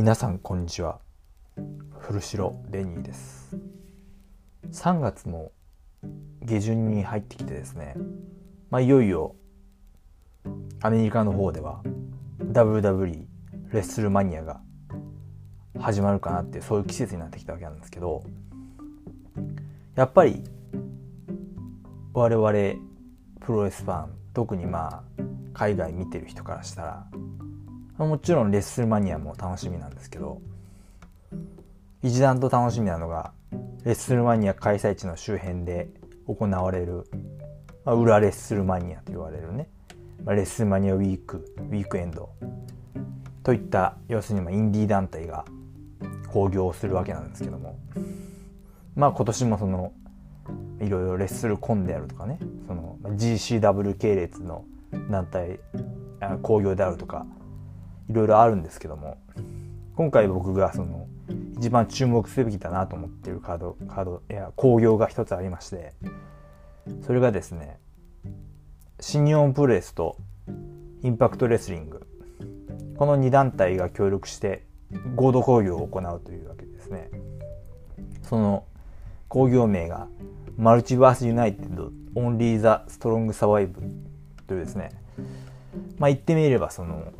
皆さんこんにちは。古城レニーです。3月も下旬に入ってきてですね。まあいよいよアメリカの方では WW レッスルマニアが始まるかなってそういう季節になってきたわけなんですけどやっぱり我々プロレスファン特にまあ海外見てる人からしたらもちろんレッスルマニアも楽しみなんですけど一段と楽しみなのがレッスルマニア開催地の周辺で行われる、まあ、裏レッスルマニアと言われるね、まあ、レッスルマニアウィークウィークエンドといった要するにまあインディー団体が興行するわけなんですけどもまあ今年もそのいろいろレッスルコンであるとかねその GCW 系列の団体興行であるとかいろいろあるんですけども今回僕がその一番注目すべきだなと思ってるカードカードいや興行が一つありましてそれがですね新日本プレスとインパクトレスリング。この2団体が協力して合同興行を行うというわけですね。その興行名がマルチバースユナイテッドオンリーザストロングサバイブというですね。まあ言ってみればその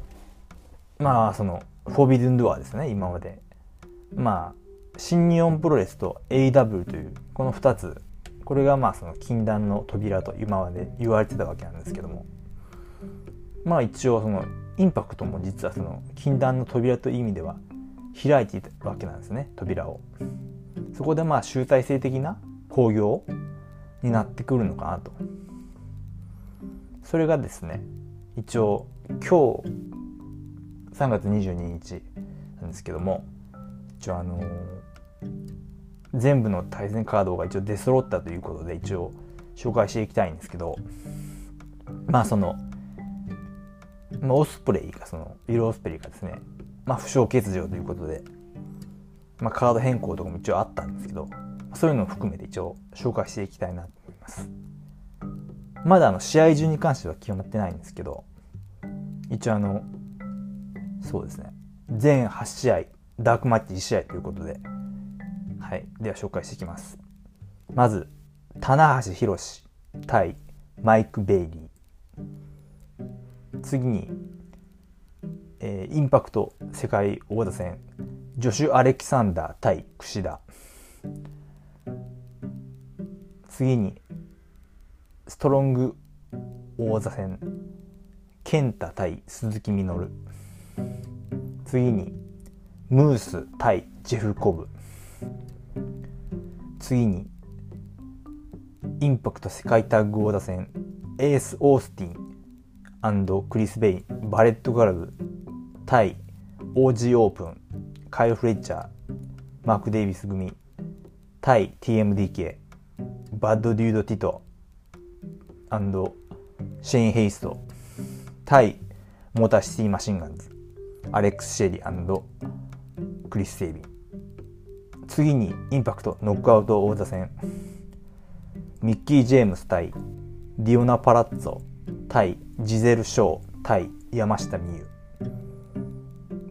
まあそのフォービドゥンドアですね今まで。まあ新日本プロレスと AW というこの2つ。これがまあその禁断の扉と今まで言われてたわけなんですけども。まあ一応そのインパクトも実はその禁断の扉という意味では開いていたわけなんですね扉を。そこでまあ集大成的な興行になってくるのかなと。それがですね一応今日3月22日なんですけども一応あのー、全部の対戦カードが一応出揃ったということで一応紹介していきたいんですけどまあその、まあ、オスプレイがそのウィル・オスプレイがですね、まあ、負傷欠場ということで、まあ、カード変更とかも一応あったんですけどそういうのを含めて一応紹介していきたいなと思います。まだあの試合順に関しては決まってないんですけど一応あのそうですね。全8試合ダークマッチ1試合ということで。はい。では紹介していきます。まず棚橋宏対マイク・ベイリー。次に、えー、インパクト世界王座戦ジョシュ・アレキサンダー対櫛田。次にストロング王座戦健太対鈴木みのる。次にムース対ジェフ・コブ。次にインパクト世界タッグ王座戦エース・オースティンクリス・ベイバレット・クラブ対 オージー・オープン、カイル・フレッチャーマーク・デイビス組対 TMDK バッド・デュード・ティトシェイン・ヘイスト対モーターシティ・マシンガンズ。アレックス・シェリークリス・セイビン。次にインパクトノックアウト王座戦。ミッキー・ジェームス対ディオナ・プラッツォ対ジゼル・ショー対山下美優。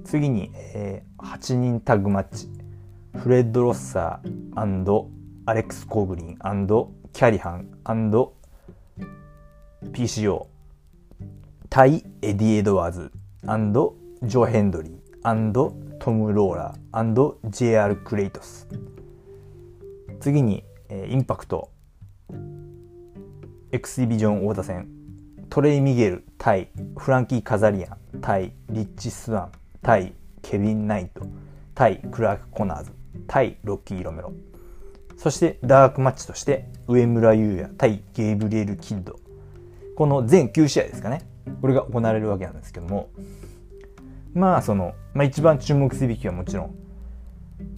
次に、えー、8人タッグマッチ。フレッド・ロッサーアレックス・コーグリンキャリハン PCO 対エディ・エドワーズジョー・ヘンドリー、トム・ローラー JR クレイトス次に、えー、インパクトエクスディビジョン王座戦。トレイ・ミゲル対フランキー・カザリアン対リッチ・スワン対ケビン・ナイト対クラーク・コナーズ対ロッキー・ロメロそしてダークマッチとして上村優也対ゲイブリエル・キッドこの全9試合ですかね。これが行われるわけなんですけども。まあその、まあ、一番注目すべきはもちろん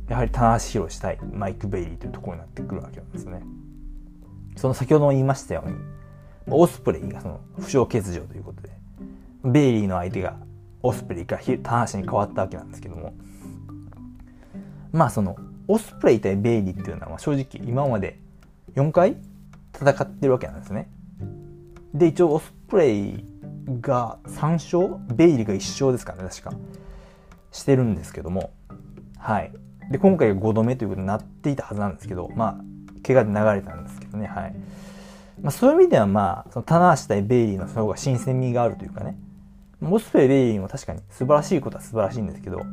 やはり棚橋宏対マイク・ベイリーというところになってくるわけなんですね。その先ほども言いましたようにオスプレイがその負傷欠場ということでベイリーの相手がオスプレイから棚橋に変わったわけなんですけどもまあそのオスプレイ対ベイリーっていうのは正直今まで4回戦ってるわけなんですね。で一応オスプレイが3勝ベイリーが1勝ですからね確か。してるんですけども、はい。で、今回が5度目ということになっていたはずなんですけど、まあ、怪我で流れたんですけどね、はい。まあ、そういう意味では、まあ、その棚橋対ベイリーの方が新鮮味があるというかね、オスプレイ、ベイリーも確かに素晴らしいことは素晴らしいんですけど、や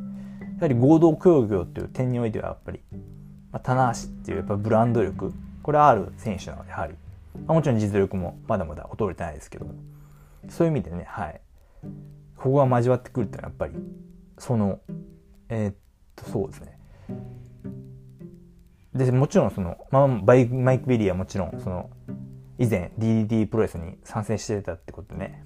はり合同協業という点においてはやっぱり、まあ、棚橋っていうやっぱブランド力、これはある選手なので、やはり、まあ、もちろん実力もまだまだ衰えてないですけども。そういう意味でね、はい。ここが交わってくるっていうのはやっぱり、その、えー、っと、そうですね。で、もちろんその、まあ、マイク・ベイリーはもちろん、その、以前 DDT プロレスに参戦してたってことね、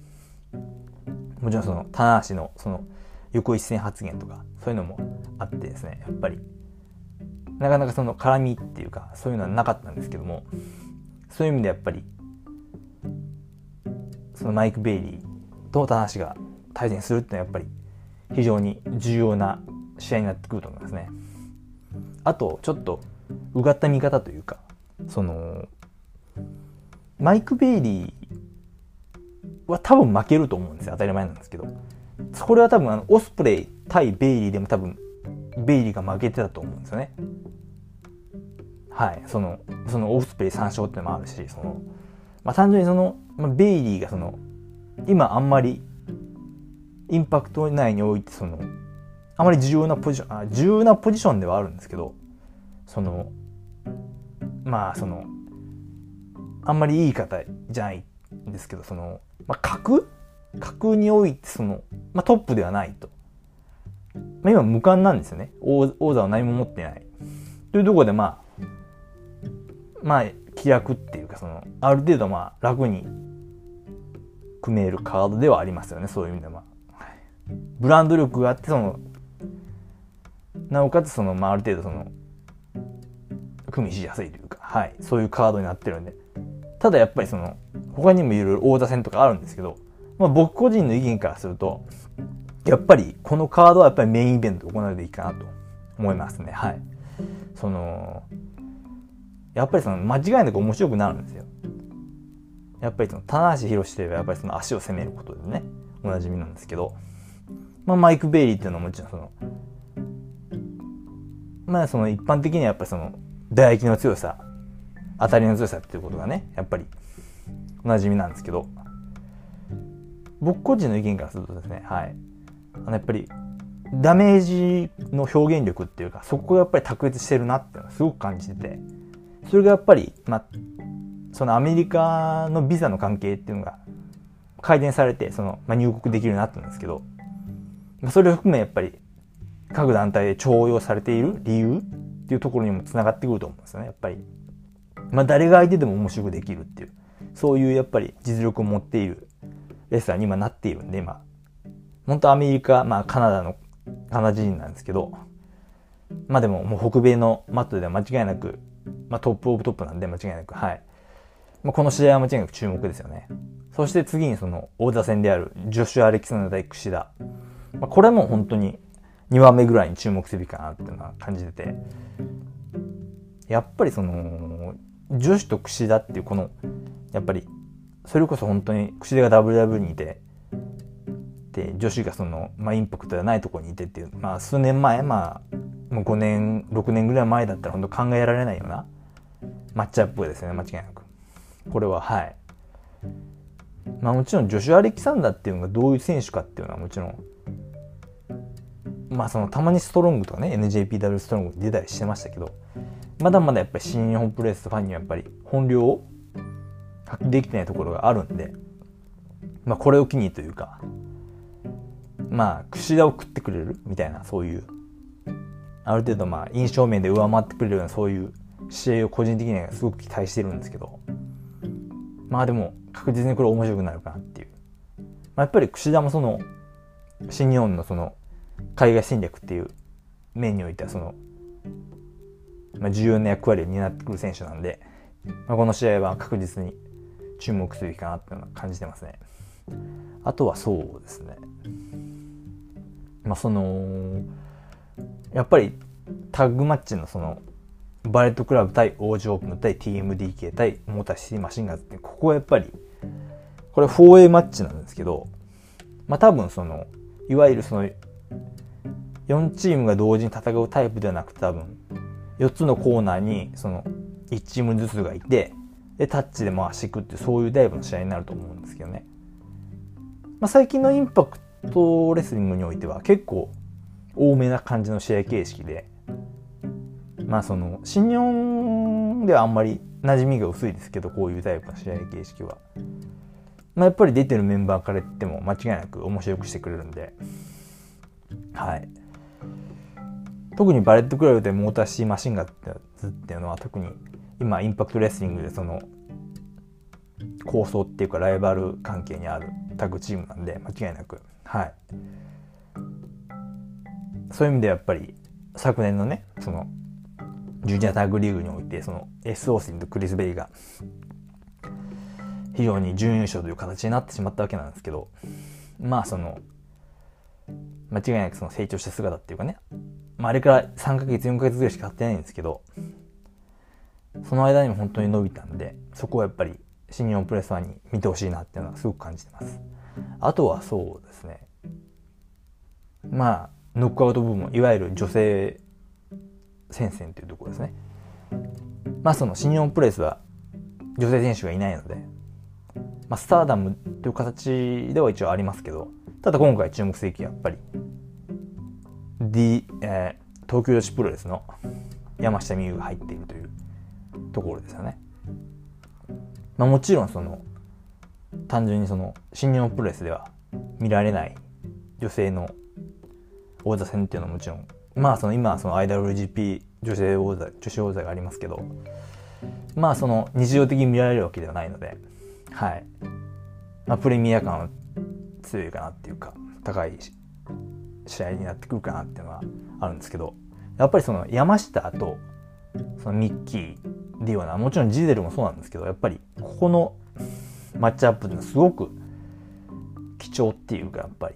もちろんその、棚橋のその、横一線発言とか、そういうのもあってですね、やっぱり、なかなかその絡みっていうか、そういうのはなかったんですけども、そういう意味でやっぱり、そのマイク・ベイリーと棚橋が対戦するっていうのはやっぱり非常に重要な試合になってくると思いますね。あと、ちょっとうがった見方というか、その、マイク・ベイリーは多分負けると思うんですよ。当たり前なんですけど。これは多分あの、オスプレイ対ベイリーでも多分、ベイリーが負けてたと思うんですよね。はい。その、そのオスプレイ3勝っていうのもあるし、その、まあ単純にその、まあ、ベイリーがその、今あんまり、インパクト内においてその、あまり重要なポジション、あ重要なポジションではあるんですけど、その、まあその、あんまりいい方じゃないんですけど、その、まあ、格？格においてその、まあ、トップではないと。まあ、今無冠なんですよね。王王座は何も持ってない。というところでまあ、まあ、気楽っていうか、その、ある程度まあ、楽に組めるカードではありますよね。そういう意味では。ブランド力があって、その、なおかつその、まあ、ある程度その、組みしやすいというか、はい、そういうカードになってるんで。ただやっぱりその、他にもいろいろ王座戦とかあるんですけど、まあ、僕個人の意見からすると、やっぱりこのカードはやっぱりメインイベントで行うべきかなと思いますね。はい。その、やっぱりその間違いなく面白くなるんですよ。やっぱりその、棚橋宏といえばやっぱりその足を攻めることでね、おなじみなんですけど、まあマイク・ベイリーっていうのはもちろんその、まあその一般的にはやっぱりその、唾液の強さ、当たりの強さっていうことがね、やっぱりおなじみなんですけど、僕個人の意見からするとですね、はい。あのやっぱり、ダメージの表現力っていうか、そこがやっぱり卓越してるなってのはすごく感じてて、それがやっぱり、まあ、そのアメリカのビザの関係っていうのが改善されて、その、まあ、入国できるようになったんですけど、まそれを含めやっぱり各団体で重用されている理由っていうところにもつながってくると思うんですよね、やっぱり。まあ誰が相手でも面白くできるっていう、そういうやっぱり実力を持っているレスラーに今なっているんで、今、本当アメリカ、まあカナダの、カナダ人なんですけど、まあでももう北米のマットでは間違いなく、まあトップオブトップなんで間違いなく、はい。まあ、この試合は間違いなく注目ですよね。そして次にその王座戦であるジョシュ・アレキサンダー対櫛田。まあ、これも本当に2番目ぐらいに注目すべきかなっていうのは感じてて、やっぱりその、女子と櫛田っていうこの、やっぱり、それこそ本当に櫛田が WW にいて、で、女子がその、まあ、インパクトがないところにいてっていう、まあ、数年前、まあ、もう5年、6年ぐらい前だったら本当考えられないようなマッチアップですね、間違いなく。これは、はい。まあもちろん、ジョシュ・アレキサンダーっていうのがどういう選手かっていうのはもちろん、まあそのたまにストロングとかね NJPW ストロングに出たりしてましたけどまだまだやっぱり新日本プロレスファンにはやっぱり本領を発揮できてないところがあるんでまあこれを機にというかまあ櫛田を食ってくれるみたいなそういうある程度まあ印象面で上回ってくれるようなそういう試合を個人的にはすごく期待してるんですけどまあでも確実にこれ面白くなるかなっていう、まあ、やっぱり櫛田もその新日本のその海外戦略っていう面においてはその、まあ、重要な役割を担ってくる選手なんで、まあ、この試合は確実に注目すべきかなっていうのは感じてますね。あとはそうですね。まあその、やっぱりタッグマッチのその、バレットクラブ対王子オープン対 TMDK 対モーターシティマシンガーズって、ここはやっぱり、これ 4A マッチなんですけど、まあ多分その、いわゆるその4チームが同時に戦うタイプではなくて多分4つのコーナーにその1チームずつがいてでタッチで回していくってそういうタイプの試合になると思うんですけどね、まあ、最近のインパクトレスリングにおいては結構多めな感じの試合形式でまあその新日本ではあんまり馴染みが薄いですけどこういうタイプの試合形式は、まあ、やっぱり出てるメンバーから言っても間違いなく面白くしてくれるんで。はい。特にバレットクラブでモーターシーマシンガンっていうのは特に今インパクトレスリングでその構想っていうかライバル関係にあるタッグチームなんで間違いなくはい。そういう意味でやっぱり昨年のねそのジュニアタッグリーグにおいてその S オースティンとクリス・ベイが非常に準優勝という形になってしまったわけなんですけどまあその間違いなくその成長した姿っていうかね、まあ、あれから3ヶ月4ヶ月ぐらいしか経ってないんですけどその間にも本当に伸びたんでそこはやっぱり新日本プレスファンに見てほしいなっていうのはすごく感じてます。あとはそうですねまあノックアウト部門いわゆる女性戦線というところですねまあその新日本プレスは女性選手がいないので、まあ、スターダムという形では一応ありますけどただ今回注目すべきやっぱり D、えー、東京女子プロレスの山下美優が入っているというところですよね。まあ、もちろんその単純にその新日本プロレスでは見られない女性の王座戦っていうのはもちろんまあその今その IWGP 女性王座女子王座がありますけどまあその日常的に見られるわけではないのではい、まあ、プレミア感は強いかなっていうか高い試合になってくるかなっていうのはあるんですけどやっぱりその山下とそのミッキーディオナもちろんジゼルもそうなんですけどやっぱりここのマッチアップっていうのはすごく貴重っていうかやっぱり。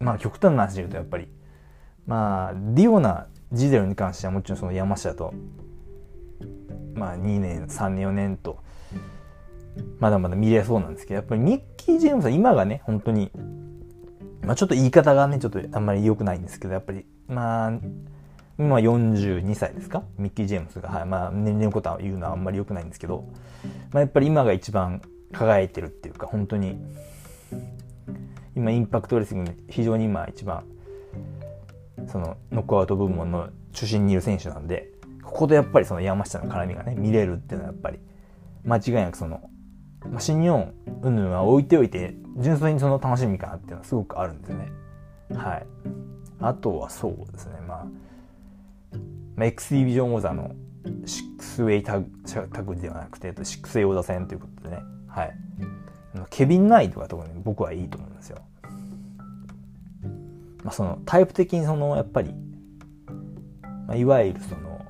まあ極端な話で言うとやっぱり。まあディオナジゼルに関してはもちろんその山下とまあ2年3年4年とまだまだ見れそうなんですけど、やっぱりミッキー・ジェームさん、今がね、本当に、まあちょっと言い方がね、ちょっとあんまり良くないんですけど、やっぱり、まあ、今42歳ですか？ミッキー・ジェームスが。はい。まあ、年齢のことは言うのはあんまり良くないんですけど、まあやっぱり今が一番輝いてるっていうか、本当に、今、インパクトレスリング非常に今一番、その、ノックアウト部門の中心にいる選手なんで、ここでやっぱりその山下の絡みがね、見れるっていうのはやっぱり、間違いなくその、まあ、新日本云々は置いておいて純粋にその楽しみかなっていうのはすごくあるんですね。はい。あとはそうですね。まあ、まあ、X ディビジョン王座の6ウェイタグタグではなくて6ウェイ王座戦ということでね。はい。ケビン・ナイトが特に僕はいいと思うんですよ。まあそのタイプ的にそのやっぱり、まあ、いわゆるその、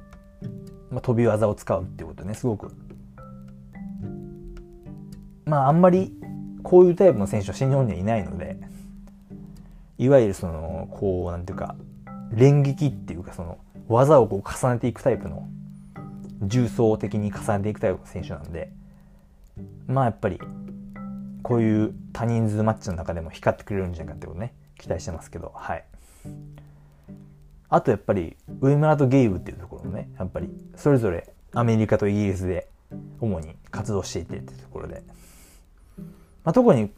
まあ、飛び技を使うっていうことねすごくまああんまりこういうタイプの選手は新日本にはいないのでいわゆるそのこうなんていうか連撃っていうかその技をこう重ねていくタイプの重層的に重ねていくタイプの選手なんでまあやっぱりこういう多人数マッチの中でも光ってくれるんじゃないかってことね期待してますけどはいあとやっぱり上村とゲイブっていうところもねやっぱりそれぞれアメリカとイギリスで主に活動していてっていうところでまあ、特に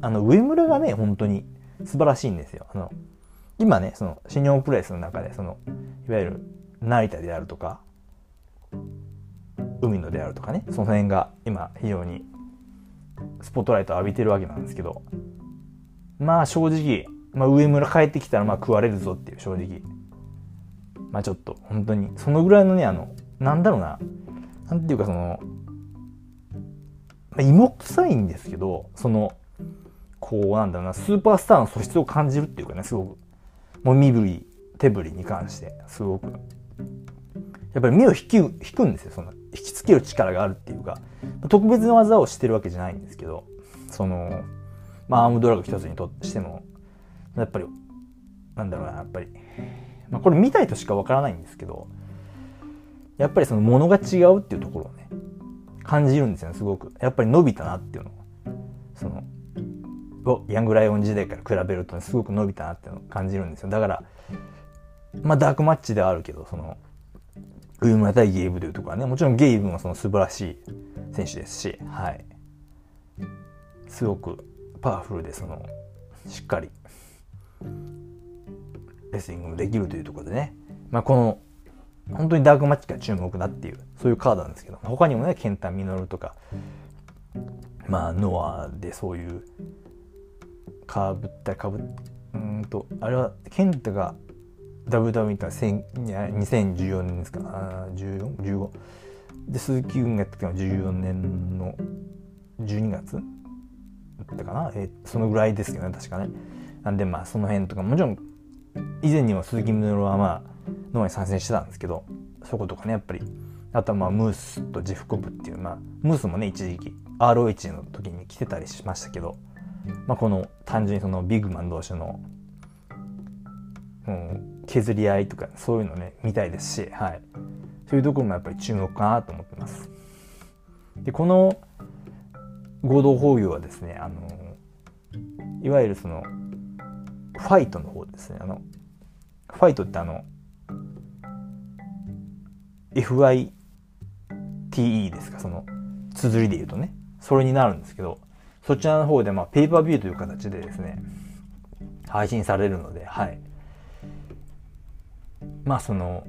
あの上村がね本当に素晴らしいんですよ。あの今ねその新日本プロレスの中でそのいわゆる成田であるとか海野であるとかねその辺が今非常にスポットライトを浴びてるわけなんですけどまあ正直、まあ、上村帰ってきたらまあ食われるぞっていう正直。まあちょっと本当にそのぐらいのねあのなんだろうななんていうかそのまあ、芋臭いんですけど、その、こうなんだろうな、スーパースターの素質を感じるっていうかね、すごく、もう身振り、手振りに関して、すごく、やっぱり目を引き、引くんですよ、その、引きつける力があるっていうか、特別な技をしてるわけじゃないんですけど、その、まあ、アームドラッグ一つにとっても、やっぱり、なんだろうな、やっぱり、まあ、これ見たいとしかわからないんですけど、やっぱりそのものが違うっていうところをね、感じるんですよねすごく。やっぱり伸びたなっていうのそのヤングライオン時代から比べると、すごく伸びたなって感じるんですよ。だからまあダークマッチではあるけどその上村対ゲイブというところはねもちろんゲイブもその素晴らしい選手ですしはい。すごくパワフルでそのしっかりレスリングもできるというところでね、まあ、この本当にダークマッチが注目だっていうそういうカードなんですけど他にもねケンタ・ミノルとかまあノアでそういうかぶったかぶうんとあれはケンタが WWE って2014年ですか？あ 14?15 で鈴木軍がやったのは14年の12月だったかな、え、そのぐらいですよね確かね。なんでまあその辺とかもちろん以前にも鈴木みのるはまあノアに参戦してたんですけどそことかねやっぱり。あとはまあムースとジェフコブっていうまあムースもね一時期 ROH の時に来てたりしましたけど、まあ、この単純にそのビッグマン同士の、うん、削り合いとかそういうのね見たいですし、はい、そういうところもやっぱり注目かなと思ってます。でこの合同工業はですねあのいわゆるそのファイトの方ですね。あのファイトってあの FITE ですか？その綴りで言うとね。それになるんですけどそちらの方でまあペーパービューという形でですね配信されるのではい。まあその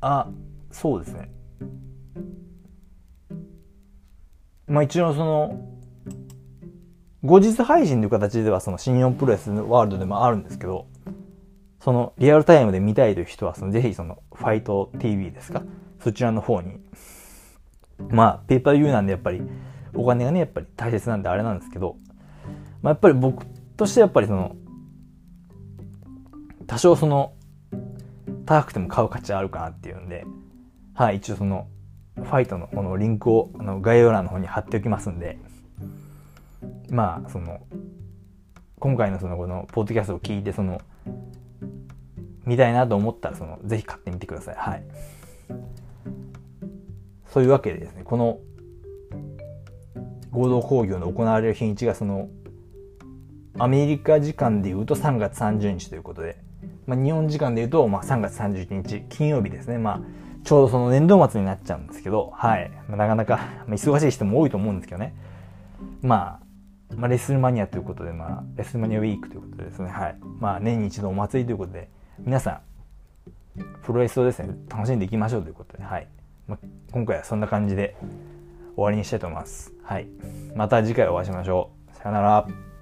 あそうですね。まあ一応その後日配信という形ではその新日本プロレスワールドでもあるんですけどそのリアルタイムで見たいという人はそのぜひそのファイト TV ですか？そちらの方に。まあペーパービューなんでやっぱりお金がねやっぱり大切なんであれなんですけど、まあ、やっぱり僕としてやっぱりその多少その高くても買う価値あるかなっていうんで、はい、一応その、ファイトのこのリンクをあの概要欄の方に貼っておきますんで、まあ、その、今回のそのこのポッドキャストを聞いて、その、見たいなと思ったら、その、ぜひ買ってみてください。はい。そういうわけでですね、この合同工業の行われる日にちがそのアメリカ時間でいうと3月30日ということで、まあ、日本時間で言うと、まあ、3月31日、金曜日ですね。まあ、ちょうどその年度末になっちゃうんですけど、はい。まあ、なかなか、忙しい人も多いと思うんですけどね。まあ、まあ、レッスルマニアということで、まあ、レッスルマニアウィークということでですね、はい。まあ、年に一度お祭りということで、皆さん、プロレスをですね、楽しんでいきましょうということで、はい。まあ、今回はそんな感じで終わりにしたいと思います。はい。また次回お会いしましょう。さよなら。